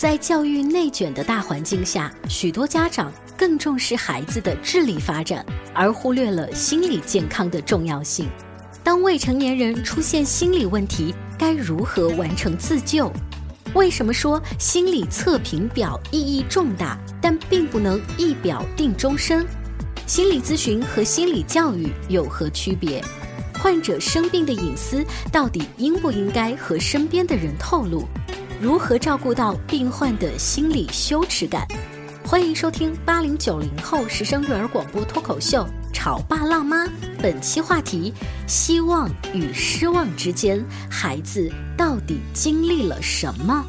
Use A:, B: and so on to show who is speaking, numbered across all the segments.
A: 在教育内卷的大环境下，许多家长更重视孩子的智力发展，而忽略了心理健康的重要性。当未成年人出现心理问题，该如何完成自救？为什么说心理测评表意义重大，但并不能一表定终身？心理咨询和心理教育有何区别？患者生病的隐私到底应不应该和身边的人透露？如何照顾到病患的心理羞耻感？欢迎收听八零九零后时尚育儿广播脱口秀《潮爸辣妈》。本期话题：希望与失望之间，孩子到底经历了什么？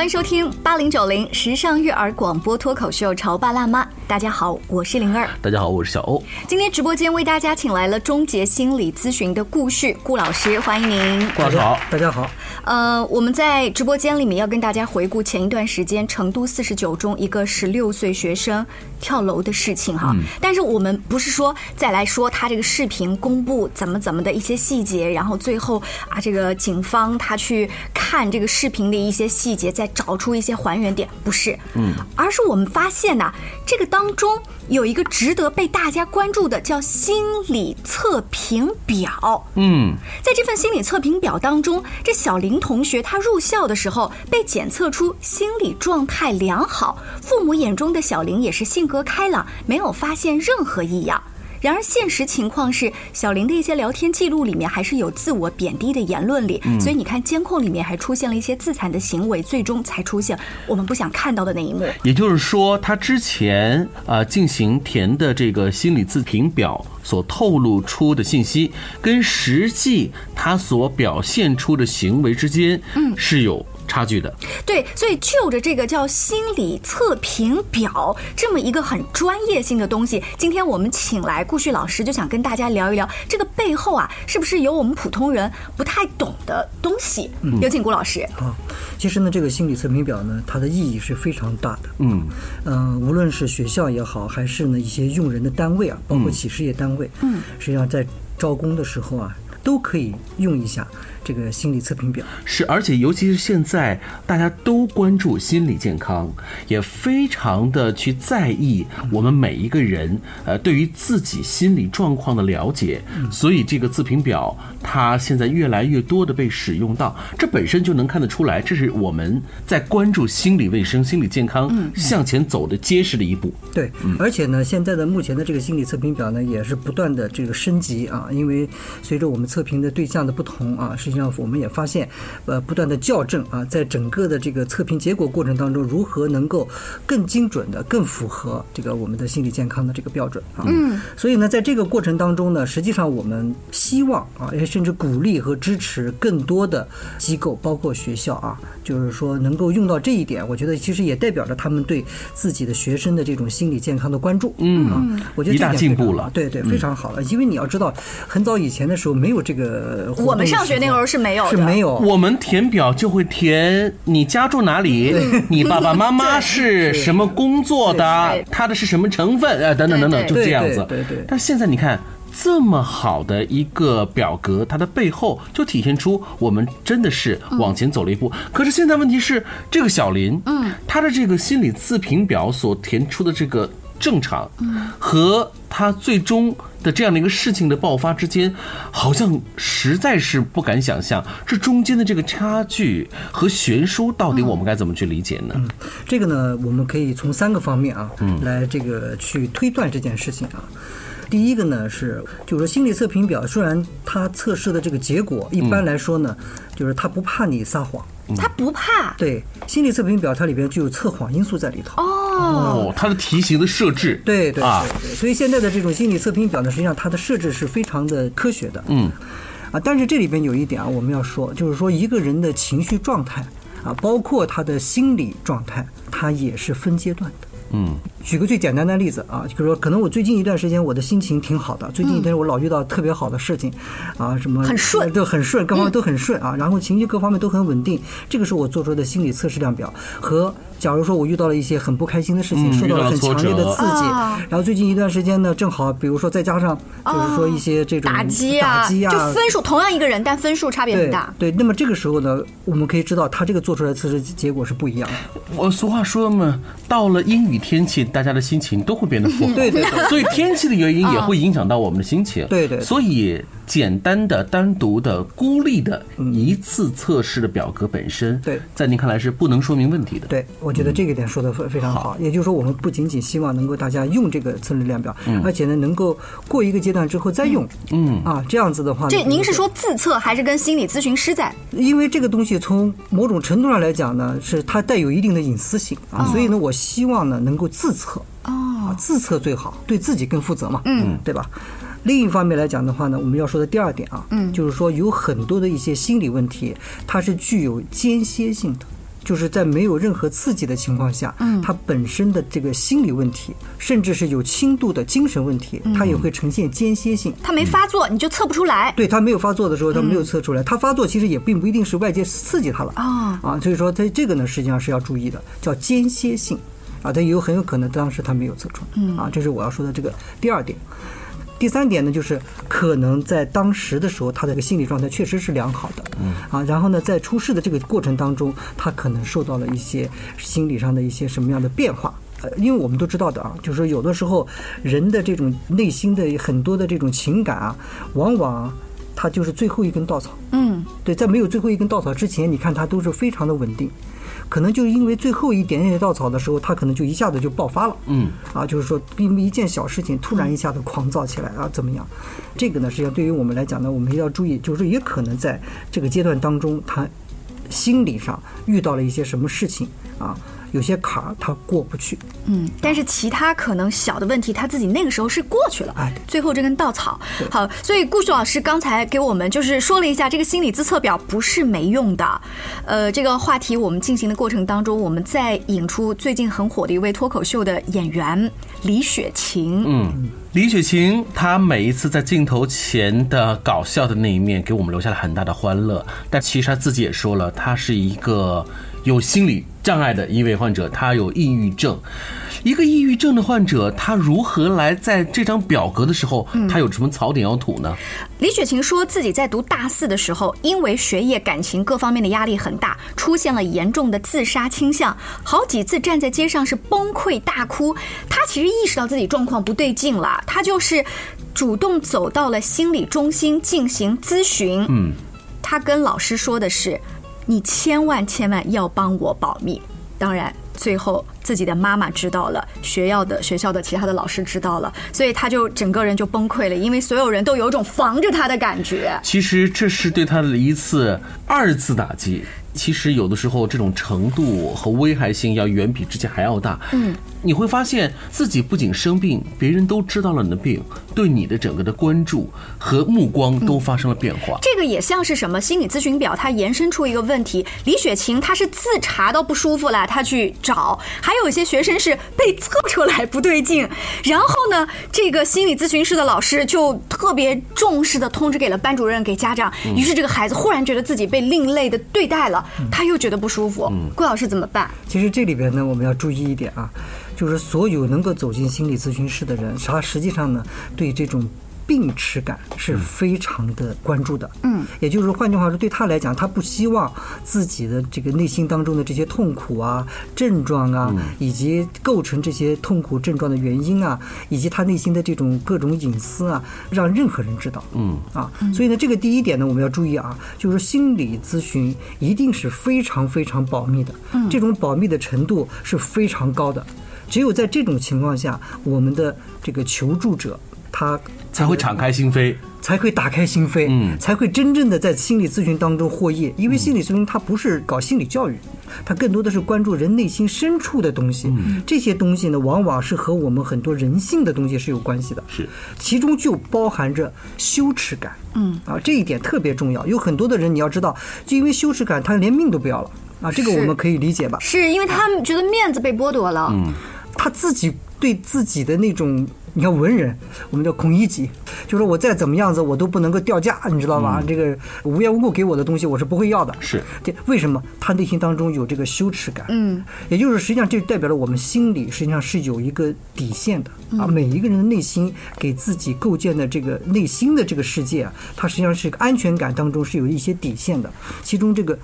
B: 欢迎收听八零九零时尚育儿广播脱口秀《潮爸辣妈》。大家好，我是灵儿。
C: 大家好，我是小欧。
B: 今天直播间为大家请来了终结心理咨询的顾旭顾老师，欢迎您。
C: 顾老师好，
D: 大家好。
B: 呃，我们在直播间里面要跟大家回顾前一段时间成都四十九中一个十六岁学生跳楼的事情哈。但是我们不是说再来说他这个视频公布怎么怎么的一些细节，然后最后啊，这个警方他去看这个视频的一些细节，再找出一些还原点，不是，嗯，而是我们发现呐，这个当中有一个值得被大家关注的，叫心理测评表。
C: 嗯，
B: 在这份心理测评表当中，这小林同学他入校的时候被检测出心理状态良好，父母眼中的小林也是性格开朗，没有发现任何异样。然而，现实情况是，小林的一些聊天记录里面还是有自我贬低的言论里，所以你看监控里面还出现了一些自残的行为，最终才出现我们不想看到的那一幕。
C: 也就是说，他之前啊进行填的这个心理自评表所透露出的信息，跟实际他所表现出的行为之间，嗯，是有。差距的，
B: 对，所以就着这个叫心理测评表这么一个很专业性的东西，今天我们请来顾旭老师，就想跟大家聊一聊这个背后啊，是不是有我们普通人不太懂的东西？有请顾老师。
D: 好，其实呢，这个心理测评表呢，它的意义是非常大的。嗯嗯，无论是学校也好，还是呢一些用人的单位啊，包括企事业单位，嗯，实际上在招工的时候啊，都可以用一下。这个心理测评表。
C: 是，而且尤其是现在大家都关注心理健康，也非常的去在意我们每一个人呃对于自己心理状况的了解，所以这个自评表它现在越来越多的被使用到，这本身就能看得出来，这是我们在关注心理卫生、心理健康向前走的结实的一步。
D: 对，而且呢，现在的目前的这个心理测评表呢，也是不断的这个升级啊，因为随着我们测评的对象的不同啊，实际上我们也发现，呃，不断的校正啊，在整个的这个测评结果过程当中，如何能够更精准的、更符合这个我们的心理健康的这个标准啊。嗯。所以呢，在这个过程当中呢，实际上我们希望啊，也甚至鼓励和支持更多的机构，包括学校啊，就是说能够用到这一点。我觉得其实也代表着他们对自己的学生的这种心理健康的关注。
C: 嗯。
D: 我觉得
C: 一大进步了。
D: 对对，非常好了。因为你要知道，很早以前的时候没有这个。
B: 我们上学那会儿是没有，
D: 是没有。
C: 我们填表就会填你家住哪里，你爸爸妈妈 是什么工作的，他的是什么成分，呃，等等等等，就这样子。
D: 对对。
C: 但现在你看这么好的一个表格，它的背后就体现出我们真的是往前走了一步。可是现在问题是，这个小林，嗯，他的这个心理自评表所填出的这个正常，嗯，和他最终。的这样的一个事情的爆发之间，好像实在是不敢想象，这中间的这个差距和悬殊，到底我们该怎么去理解呢？
D: 嗯，这个呢，我们可以从三个方面啊，嗯来这个去推断这件事情啊。第一个呢是，就是说心理测评表虽然它测试的这个结果一般来说呢，就是它不怕你撒谎，
B: 它不怕。
D: 对，心理测评表它里边就有测谎因素在里头。
C: 哦，它的题型的设置，
D: 对对对对，所以现在的这种心理测评表呢，实际上它的设置是非常的科学的。嗯，啊，但是这里边有一点啊，我们要说，就是说一个人的情绪状态啊，包括他的心理状态，它也是分阶段的。嗯，举个最简单的例子啊，就是说，可能我最近一段时间我的心情挺好的，最近一段我老遇到特别好的事情，啊，什么
B: 很顺，
D: 都很顺，各方面都很顺啊，然后情绪各方面都很稳定。这个是我做出的心理测试量表和假如说我遇到了一些很不开心的事情，
C: 嗯
D: 受到了很强烈的刺激，
B: 啊
D: 然后最近一段时间呢，正好比如说再加上就是说一些这种
B: 打击啊，
D: 打击啊，
B: 就分数同样一个人，但分数差别很
D: 对
B: 大。
D: 对，那么这个时候呢，我们可以知道他这个做出来的测试结果是不一样的。
C: 我俗话说嘛，到了阴雨天气，大家的心情都会变得不好。
D: 对对对
C: 所以天气的原因也会影响到我们的心情。
D: 对对对
C: 所以简单的、单独的、孤立的一次测试的表格本身，
D: 对
C: 在您看来是不能说明问题的。
D: 对，我觉得这个点说的非非常好。也就是说，我们不仅仅希望能够大家用这个测试量表，而且呢，能够过一个阶段之后再用。
C: 嗯
D: 啊，这样子的话呢，
B: 这您是说自测还是跟心理咨询师在？
D: 因为这个东西从某种程度上来讲呢，是它带有一定的隐私性啊，所以呢，我希望呢能够自测啊，
B: 哦，
D: 自测最好，对自己更负责嘛，
B: 嗯，
D: 对吧？另一方面来讲的话呢，我们要说的第二点啊，
B: 嗯
D: 就是说有很多的一些心理问题，它是具有间歇性的。就是在没有任何刺激的情况下，
B: 嗯
D: 它本身的这个心理问题，甚至是有轻度的精神问题，它也会呈现间歇性。
B: 他没发作，你就测不出来。
D: 对他没有发作的时候，他没有测出来。他发作其实也并不一定是外界刺激他了
B: 啊
D: 啊，所以说在这个呢，实际上是要注意的，叫间歇性啊，它有很有可能当时他没有测出来啊，这是我要说的这个第二点。第三点呢，就是可能在当时的时候，他的这个心理状态确实是良好的，嗯啊，然后呢，在出事的这个过程当中，他可能受到了一些心理上的一些什么样的变化。呃，因为我们都知道的啊，就是说有的时候人的这种内心的很多的这种情感啊，往往它就是最后一根稻草。
B: 嗯，
D: 对，在没有最后一根稻草之前，你看它都是非常的稳定，可能就因为最后一点点稻草的时候，他可能就一下子就爆发了。
C: 嗯，
D: 啊，就是说因为一件小事情突然一下子狂躁起来啊，怎么样？这个呢，实际上对于我们来讲呢，我们要注意，就是也可能在这个阶段当中，他心理上遇到了一些什么事情啊，有些坎儿他过不去。
B: 嗯，但是其他可能小的问题，他自己那个时候是过去了。
D: 哎
B: 最后这根稻草。好，所以顾旭老师刚才给我们就是说了一下，这个心理自测表不是没用的。呃，这个话题我们进行的过程当中，我们再引出最近很火的一位脱口秀的演员李雪琴。
C: 嗯，李雪琴她每一次在镜头前的搞笑的那一面，给我们留下了很大的欢乐。但其实她自己也说了，她是一个有心理障碍的一位患者，他有抑郁症。一个抑郁症的患者，他如何来在这张表格的时候，他有什么槽点要吐呢？
B: 李雪琴说自己在读大四的时候，因为学业、感情各方面的压力很大，出现了严重的自杀倾向，好几次站在街上是崩溃大哭。她其实意识到自己状况不对劲了，她就是主动走到了心理中心进行咨询。
C: 嗯，
B: 她跟老师说的是：“你千万千万要帮我保密。”当然，最后自己的妈妈知道了，学校的学校的其他的老师知道了，所以他就整个人就崩溃了，因为所有人都有种防着他的感觉。
C: 其实这是对他的一次二次打击。其实有的时候这种程度和危害性要远比之前还要大。
B: 嗯，
C: 你会发现自己不仅生病，别人都知道了你的病，对你的整个的关注和目光都发生了变化。
B: 这个也像是什么心理咨询表，它延伸出一个问题。李雪琴她是自查到不舒服了，她去找；还有一些学生是被测出来不对劲，然后呢，这个心理咨询室的老师就特别重视的通知给了班主任、给家长。于是这个孩子忽然觉得自己被另类的对待了，他又觉得不舒服。顾老师怎么办？
D: 其实这里边呢，我们要注意一点啊，就是所有能够走进心理咨询室的人，他实际上呢，对这种病耻感是非常的关注的。
B: 嗯，
D: 也就是说，换句话说，对他来讲，他不希望自己的这个内心当中的这些痛苦啊、症状啊，以及构成这些痛苦症状的原因啊，以及他内心的这种各种隐私啊，让任何人知道。
C: 嗯
D: 啊，所以呢，这个第一点呢，我们要注意啊，就是心理咨询一定是非常非常保密的，这种保密的程度是非常高的。只有在这种情况下，我们的这个求助者他
C: 才会敞开心扉。
D: 才会打开心扉，
C: 嗯
D: 才会真正的在心理咨询当中获益。因为心理咨询它不是搞心理教育，它更多的是关注人内心深处的东西。
C: 嗯
D: 这些东西呢，往往是和我们很多人性的东西是有关系的。
C: 是，
D: 其中就包含着羞耻感。
B: 嗯
D: 啊，这一点特别重要。有很多的人你要知道，就因为羞耻感，他连命都不要了。啊，这个我们可以理解吧？
B: 是因为他们觉得面子被剥夺了。
C: 嗯，
D: 他自己对自己的那种你看文人，我们叫孔乙己，就说我再怎么样子，我都不能够掉价，你知道吧？这个无缘无故给我的东西，我是不会要的。
C: 是
D: 对，为什么他内心当中有这个羞耻感？嗯，也就是实际上这代表了我们心里实际上是有一个底线的啊。每一个人的内心给自己构建的这个内心的这个世界啊，它实际上是一个安全感当中是有一些底线的，其中这个。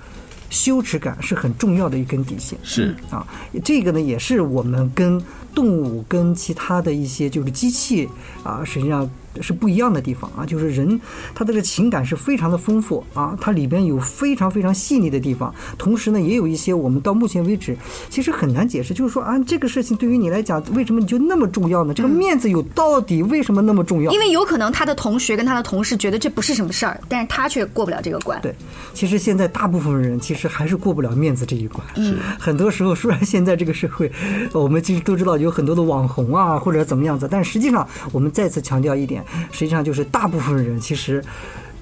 D: 羞耻感是很重要的一根底线，
C: 是
D: 啊，这个呢也是我们跟动物、跟其他的一些就是机器啊，实际上。是不一样的地方啊，就是人他的这个情感是非常的丰富啊，它里边有非常非常细腻的地方，同时呢，也有一些我们到目前为止其实很难解释，就是说啊，这个事情对于你来讲，为什么你就那么重要呢？这个面子有到底为什么那么重要？
B: 因为有可能他的同学跟他的同事觉得这不是什么事儿，但是他却过不了这个关。
D: 对，其实现在大部分人其实还是过不了面子这一关。是，很多时候虽然现在这个社会，我们其实都知道有很多的网红啊或者怎么样子，但实际上我们再次强调一点。实际上就是大部分人其实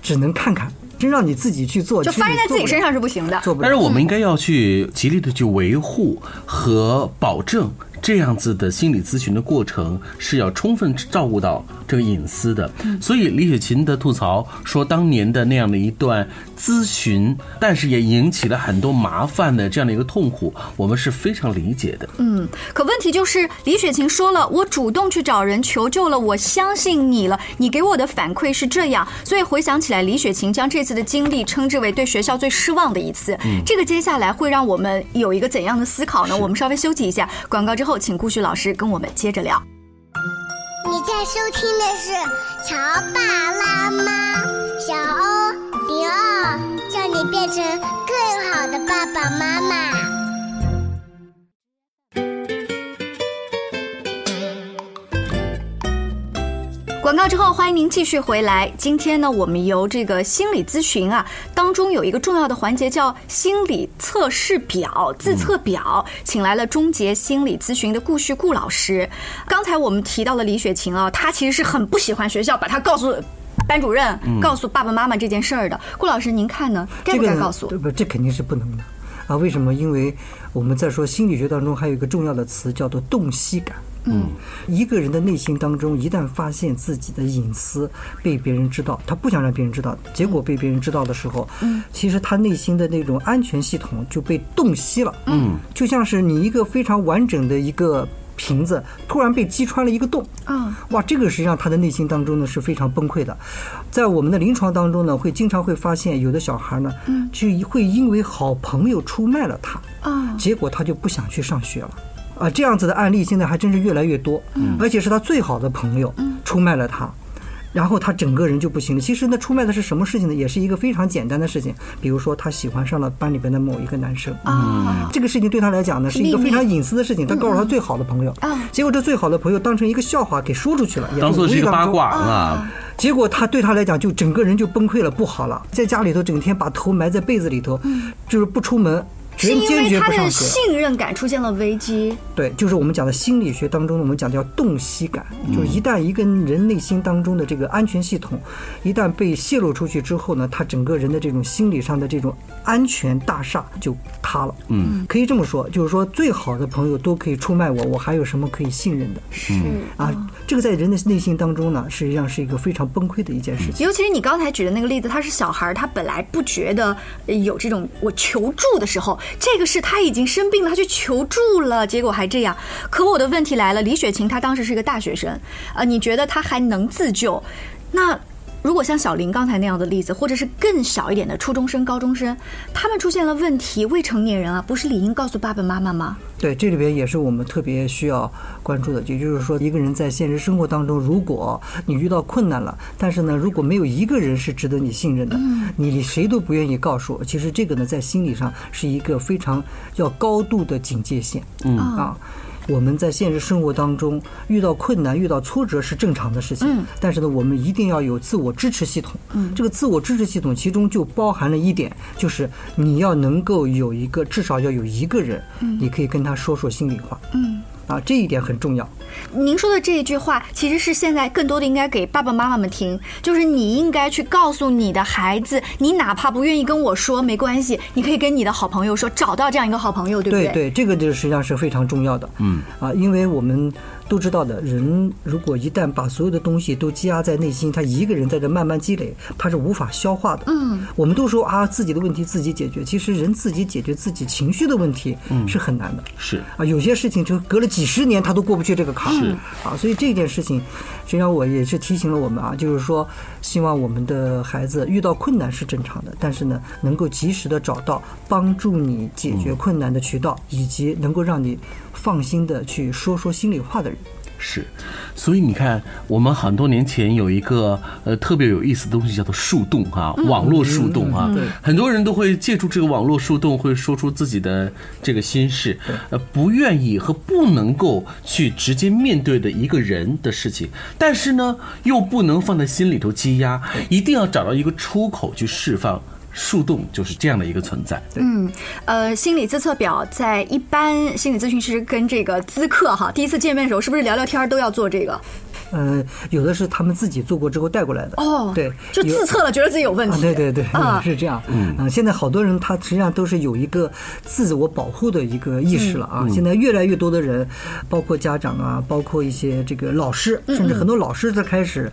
D: 只能看看，真让你自己去做，
B: 就发生在自己身上是不行的。
D: 做不
C: 但是我们应该要去极力的去维护和保证这样子的心理咨询的过程是要充分照顾到这个隐私的。所以李雪琴的吐槽说，当年的那样的一段。咨询，但是也引起了很多麻烦的这样的一个痛苦，我们是非常理解的。
B: 嗯，可问题就是李雪琴说了，我主动去找人求救了，我相信你了，你给我的反馈是这样，所以回想起来，李雪琴将这次的经历称之为对学校最失望的一次。嗯，这个接下来会让我们有一个怎样的思考呢？我们稍微休息一下，广告之后，请顾旭老师跟我们接着聊。
E: 你在收听的是《乔爸拉妈》，小欧。零二，叫你变成更好的爸爸妈妈。
B: 广告之后，欢迎您继续回来。今天呢，我们由这个心理咨询啊当中有一个重要的环节叫心理测试表、自测表，请来了终结心理咨询的顾旭顾老师。刚才我们提到了李雪琴啊，她其实是很不喜欢学校把她告诉。班主任告诉爸爸妈妈这件事儿的，顾老师您看呢？该不该告诉？
D: 不，这肯定是不能的啊！为什么？因为我们在说心理学当中还有一个重要的词叫做洞悉感。嗯，一个人的内心当中一旦发现自己的隐私被别人知道，他不想让别人知道，结果被别人知道的时候，嗯，其实他内心的那种安全系统就被洞悉了。嗯，就像是你一个非常完整的一个。瓶子突然被击穿了一个洞啊！哇，这个实际上他的内心当中呢是非常崩溃的。在我们的临床当中呢，会经常会发现有的小孩呢，嗯，就会因为好朋友出卖了他啊，结果他就不想去上学了啊。这样子的案例现在还真是越来越多，嗯，而且是他最好的朋友出卖了他。然后他整个人就不行了。其实呢出卖的是什么事情呢？也是一个非常简单的事情，比如说他喜欢上了班里边的某一个男生啊，这个事情对他来讲呢是一个非常隐私的事情。他告诉他最好的朋友啊，结果这最好的朋友当成一个笑话给说出去了，
C: 当做是一个八卦啊。
D: 结果他对他来讲就整个人就崩溃了，不好了，在家里头整天把头埋在被子里头，就是不出门。
B: 是因为他的信任感出现了危机。
D: 对，就是我们讲的心理学当中，我们讲叫洞悉感，就是一旦一个人内心当中的这个安全系统，一旦被泄露出去之后呢，他整个人的这种心理上的这种安全大厦就塌了。嗯，可以这么说，就是说最好的朋友都可以出卖我，我还有什么可以信任的？
B: 是
D: 啊，这个在人的内心当中呢，实际上是一个非常崩溃的一件事情。
B: 尤其是你刚才举的那个例子，他是小孩，他本来不觉得有这种我求助的时候。这个是他已经生病了，他去求助了，结果还这样。可我的问题来了，李雪琴她当时是一个大学生，呃，你觉得她还能自救？那？如果像小林刚才那样的例子，或者是更小一点的初中生、高中生，他们出现了问题，未成年人啊，不是理应告诉爸爸妈妈吗？
D: 对，这里边也是我们特别需要关注的。也就是说，一个人在现实生活当中，如果你遇到困难了，但是呢，如果没有一个人是值得你信任的，你谁都不愿意告诉。其实这个呢，在心理上是一个非常要高度的警戒线。嗯啊。我们在现实生活当中遇到困难、遇到挫折是正常的事情，但是呢，我们一定要有自我支持系统。这个自我支持系统其中就包含了一点，就是你要能够有一个，至少要有一个人，你可以跟他说说心里话。啊，这一点很重要。
B: 您说的这一句话，其实是现在更多的应该给爸爸妈妈们听，就是你应该去告诉你的孩子，你哪怕不愿意跟我说，没关系，你可以跟你的好朋友说，找到这样一个好朋友，对不对？
D: 对对，这个就实际上是非常重要的。嗯，啊，因为我们都知道的，人如果一旦把所有的东西都积压在内心，他一个人在这慢慢积累，他是无法消化的。嗯，我们都说啊，自己的问题自己解决，其实人自己解决自己情绪的问题是很难的。
C: 是
D: 啊，有些事情就隔了几十年，他都过不去这个坎儿。
C: 是
D: 啊，所以这件事情，实际上我也是提醒了我们啊，就是说，希望我们的孩子遇到困难是正常的，但是呢，能够及时的找到帮助你解决困难的渠道，以及能够让你放心的去说说心里话的人。
C: 是，所以你看，我们很多年前有一个呃特别有意思的东西，叫做树洞哈、网络树洞啊，很多人都会借助这个网络树洞，会说出自己的这个心事，呃，不愿意和不能够去直接面对的一个人的事情，但是呢，又不能放在心里头积压，一定要找到一个出口去释放。树洞就是这样的一个存在，
B: 嗯，呃，心理自测表在一般心理咨询师跟这个咨客哈第一次见面的时候，是不是聊聊天儿都要做这个？
D: 呃，有的是他们自己做过之后带过来的。
B: 哦，
D: 对，
B: 就自测了，觉得自己有问
D: 啊，
B: 题。
D: 对对对，
B: 啊
D: 是这样。嗯，现在好多人他实际上都是有一个自我保护的一个意识了啊。现在越来越多的人，包括家长啊，包括一些这个老师，甚至很多老师都开始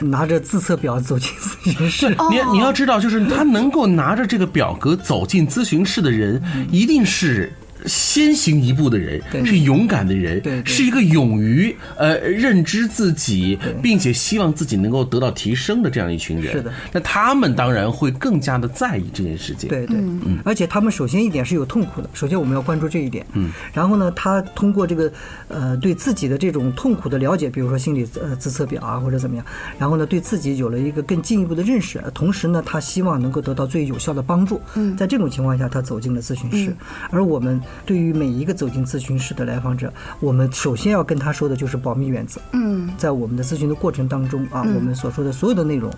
D: 拿着自测表走进咨询室。
B: 哦
C: 你你要知道，就是他能够拿着这个表格走进咨询室的人，一定是。先行一步的人是勇敢的人，是一个勇于呃认知自己，并且希望自己能够得到提升的这样一群人。
D: 是的，
C: 那他们当然会更加的在意这件事情。
D: 对对，而且他们首先一点是有痛苦的，首先我们要关注这一点。嗯，然后呢，他通过这个呃对自己的这种痛苦的了解，比如说心理呃自测表啊或者怎么样，然后呢对自己有了一个更进一步的认识，同时呢他希望能够得到最有效的帮助。嗯，在这种情况下，他走进了咨询室，而我们对于每一个走进咨询室的来访者，我们首先要跟他说的就是保密原则。
B: 嗯，
D: 在我们的咨询的过程当中啊，我们所说的所有的内容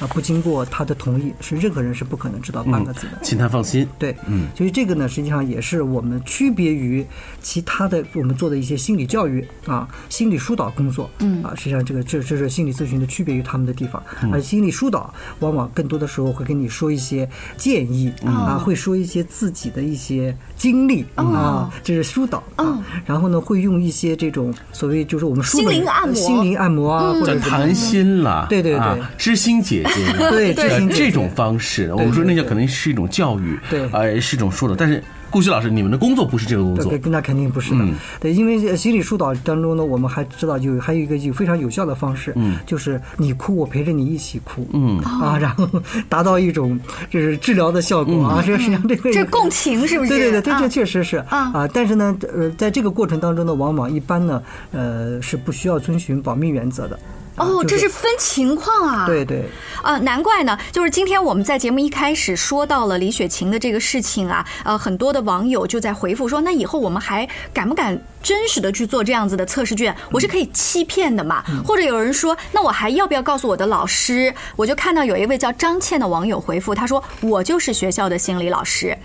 D: 啊，不经过他的同意，是任何人是不可能知道半个字的。
C: 请他放心。
D: 对，嗯，所以这个呢，实际上也是我们区别于其他的我们做的一些心理教育啊、心理疏导工作，嗯啊，实际上这个这这是心理咨询的区别于他们的地方。而心理疏导往往更多的时候会跟你说一些建议啊，会说一些自己的一些经历啊，这是疏导啊。然后呢，会用一些这种所谓就是我们
B: 心灵按摩。
D: 心灵按摩啊，或者
C: 叫谈心了，
D: 对对对。
C: 啊知心姐姐，
D: 对知心姐姐
C: 呃这种方式，我们说那叫可能是一种教育，
D: 对。
C: 呃，是一种疏导。但是顾旭老师，你们的工作不是这个工作。
D: 对，，那肯定不是的。
C: 嗯。
D: 对，因为呃心理疏导当中呢，我们还知道有还有一个有非常有效的方式，嗯，就是你哭，我陪着你一起哭，嗯。啊，然后达到一种就是治疗的效果啊，这实际上这个
B: 这共情是不是？
D: 对对对，这确实是
B: 啊
D: 啊，但是呢，呃，在这个过程当中呢，往往一般呢，呃，是不需要遵循保密原则的。啊
B: 哦，这是分情况啊。
D: 对对，
B: 啊，难怪呢，就是今天我们在节目一开始说到了李雪琴的这个事情啊，呃，很多的网友就在回复说，那以后我们还敢不敢真实的去做这样子的测试卷？我是可以欺骗的嘛？或者有人说，那我还要不要告诉我的老师？我就看到有一位叫张倩的网友回复，他说我就是学校的心理老师。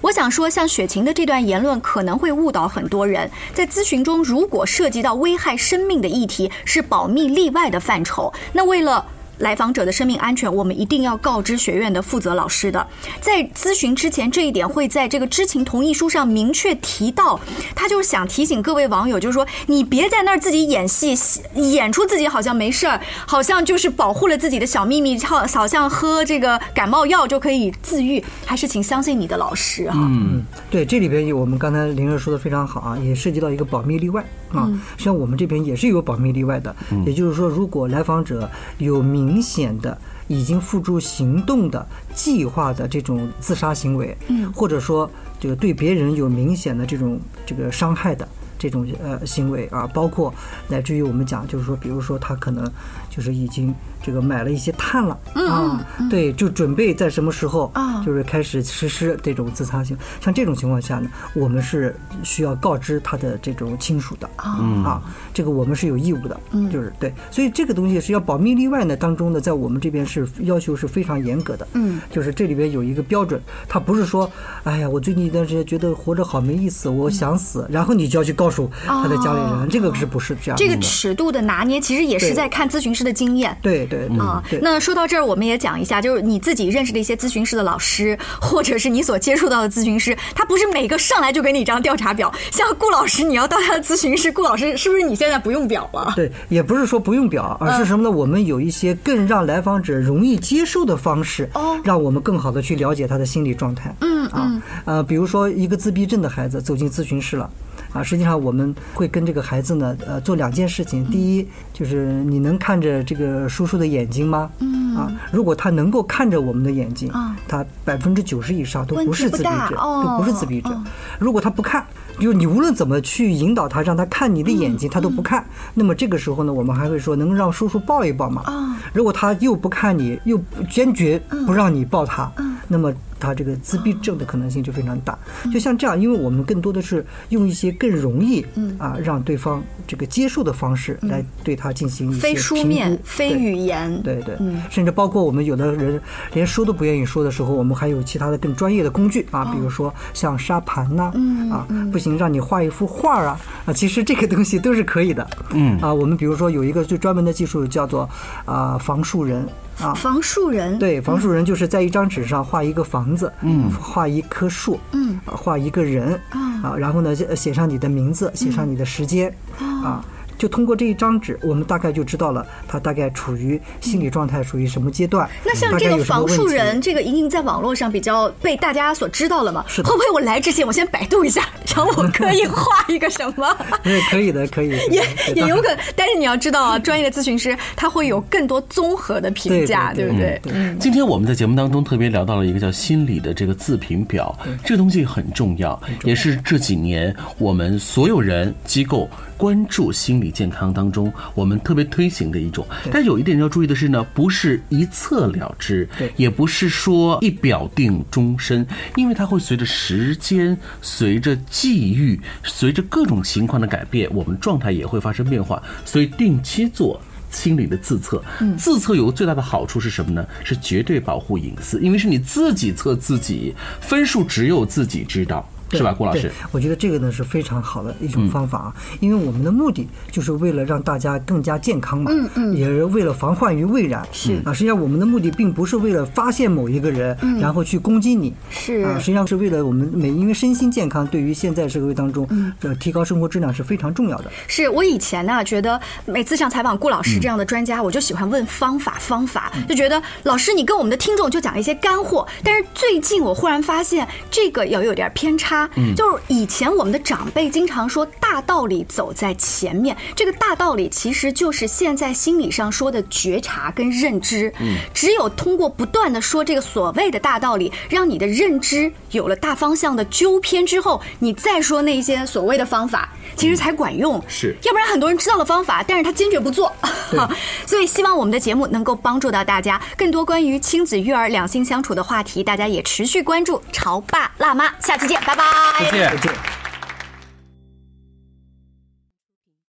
B: 我想说，像雪晴的这段言论可能会误导很多人，在咨询中如果涉及到危害生命的议题，是保密例外的范畴。那为了来访者的生命安全，我们一定要告知学院的负责老师的。在咨询之前，这一点会在这个知情同意书上明确提到。他就是想提醒各位网友，就是说你别在那儿自己演戏，演出自己好像没事儿，好像就是保护了自己的小秘密，好好像喝这个感冒药就可以自愈，还是请相信你的老师哈。
D: 嗯，对，这里边有我们刚才林儿说的非常好啊，也涉及到一个保密例外啊。像我们这边也是有保密例外的，也就是说，如果来访者有明显的已经付诸行动的计划的这种自杀行为，嗯，或者说这个对别人有明显的这种这个伤害的。这种呃行为啊，包括乃至于我们讲，就是说，比如说他可能就是已经这个买了一些碳了啊，对，就准备在什么时候
B: 啊。
D: 就是开始实施这种自杀行。为。像这种情况下呢，我们是需要告知他的这种亲属的啊，这个我们是有义务的，就是对，所以这个东西是要保密例外呢，当中呢，在我们这边是要求是非常严格的，
B: 嗯，
D: 就是这里边有一个标准，他不是说，哎呀，我最近一段时间觉得活着好没意思，我想死，然后你就要去告诉诉他的家里人，这个是不是这样？
B: 这个尺度的拿捏，其实也是在看咨询师的经验。
D: 对对对
B: 啊
D: 对，
B: 那说到这儿，我们也讲一下，就是你自己认识的一些咨询师的老师，或者是你所接触到的咨询师，他不是每个上来就给你一张调查表。像顾老师，你要当他的咨询师，顾老师是不是你现在不用表了？
D: 对，也不是说不用表，而是什么呢？我们有一些更让来访者容易接受的方式，
B: 哦
D: 让我们更好的去了解他的心理状态。
B: 嗯
D: 啊，呃，比如说一个自闭症的孩子走进咨询室了。啊，实际上我们会跟这个孩子呢，呃，做两件事情。第一，就是你能看着这个叔叔的眼睛吗？嗯啊，如果他能够看着我们的眼睛，
B: 啊
D: 他百分之九十以上都不是自闭症，
B: 哦
D: 都不是自闭症。如果他不看，就你无论怎么去引导他，让他看你的眼睛，他都不看。那么这个时候呢，我们还会说，能让叔叔抱一抱吗？
B: 啊
D: 如果他又不看你，又坚决不让你抱他，那么他这个自闭症的可能性就非常大。就像这样，因为我们更多的是用一些更容易啊让对方这个接受的方式来对他进行一些
B: 非书面、非语言。
D: 对对，甚至包括我们有的人连说都不愿意说的时候，我们还有其他的更专业的工具啊，比如说像沙盘呐、啊，不行让你画一幅画啊，啊，其实这个东西都是可以的。嗯啊，我们比如说有一个最专门的技术叫做啊房树人啊。
B: 房树人，
D: 对，房树人就是在一张纸上画一个房子，嗯，画一棵树，嗯，画一个人，啊，然后呢写写上你的名字，写上你的时间，啊。就通过这一张纸，我们大概就知道了他大概处于心理状态属于什么阶段。
B: 那像这个房
D: 有什么问题
B: 树人，这个一定在网络上比较被大家所知道了嘛？
D: 是
B: 会不会我来之前我先百度一下，然后我可以画一个什么？
D: 对，可以的，可以，
B: 也也有可能，但是你要知道啊，专业的咨询师他会有更多综合的评价，
D: 对对
B: 不对？
C: 嗯今天我们在节目当中特别聊到了一个叫心理的这个自评表，这个东西很重要，也是这几年我们所有人机构关注心理健康当中我们特别推行的一种。但有一点要注意的是呢，不是一测了之
D: 对，
C: 也不是说一表定终身，因为它会随着时间、随着际遇、随着各种情况的改变，我们状态也会发生变化，所以定期做。心理的自测，自测有个最大的好处是什么呢？是绝对保护隐私，因为是你自己测自己，分数只有自己知道，
D: 对
C: 是吧，顾老师？
D: 对？我觉得这个呢是非常好的一种方法啊，因为我们的目的就是为了让大家更加健康嘛，嗯嗯，也是为了防患于未然。是。啊，实际上我们的目的并不是为了发现某一个人，然后去攻击你，
B: 是。
D: 啊，实际上是为了我们每因为身心健康对于现在社会当中，呃，提高生活质量是非常重要的。
B: 是我以前呢，觉得每次像采访顾老师这样的专家，我就喜欢问方法方法，就觉得老师你跟我们的听众就讲一些干货。但是最近我忽然发现这个也有点偏差，就是以前我们的长辈经常说大道理走在前面，这个大道理其实就是现在心理上说的觉察跟认知。嗯只有通过不断的说这个所谓的大道理，让你的认知有了大方向的纠偏之后，你再说那些所谓的方法，其实才管用。
C: 是
B: 要不然很多人知道了方法，但是他坚决不做。所以希望我们的节目能够帮助到大家，更多关于亲子育儿、两性相处的话题，大家也持续关注《潮爸辣妈》，下期见，拜拜拜。
C: 再见
D: 再见。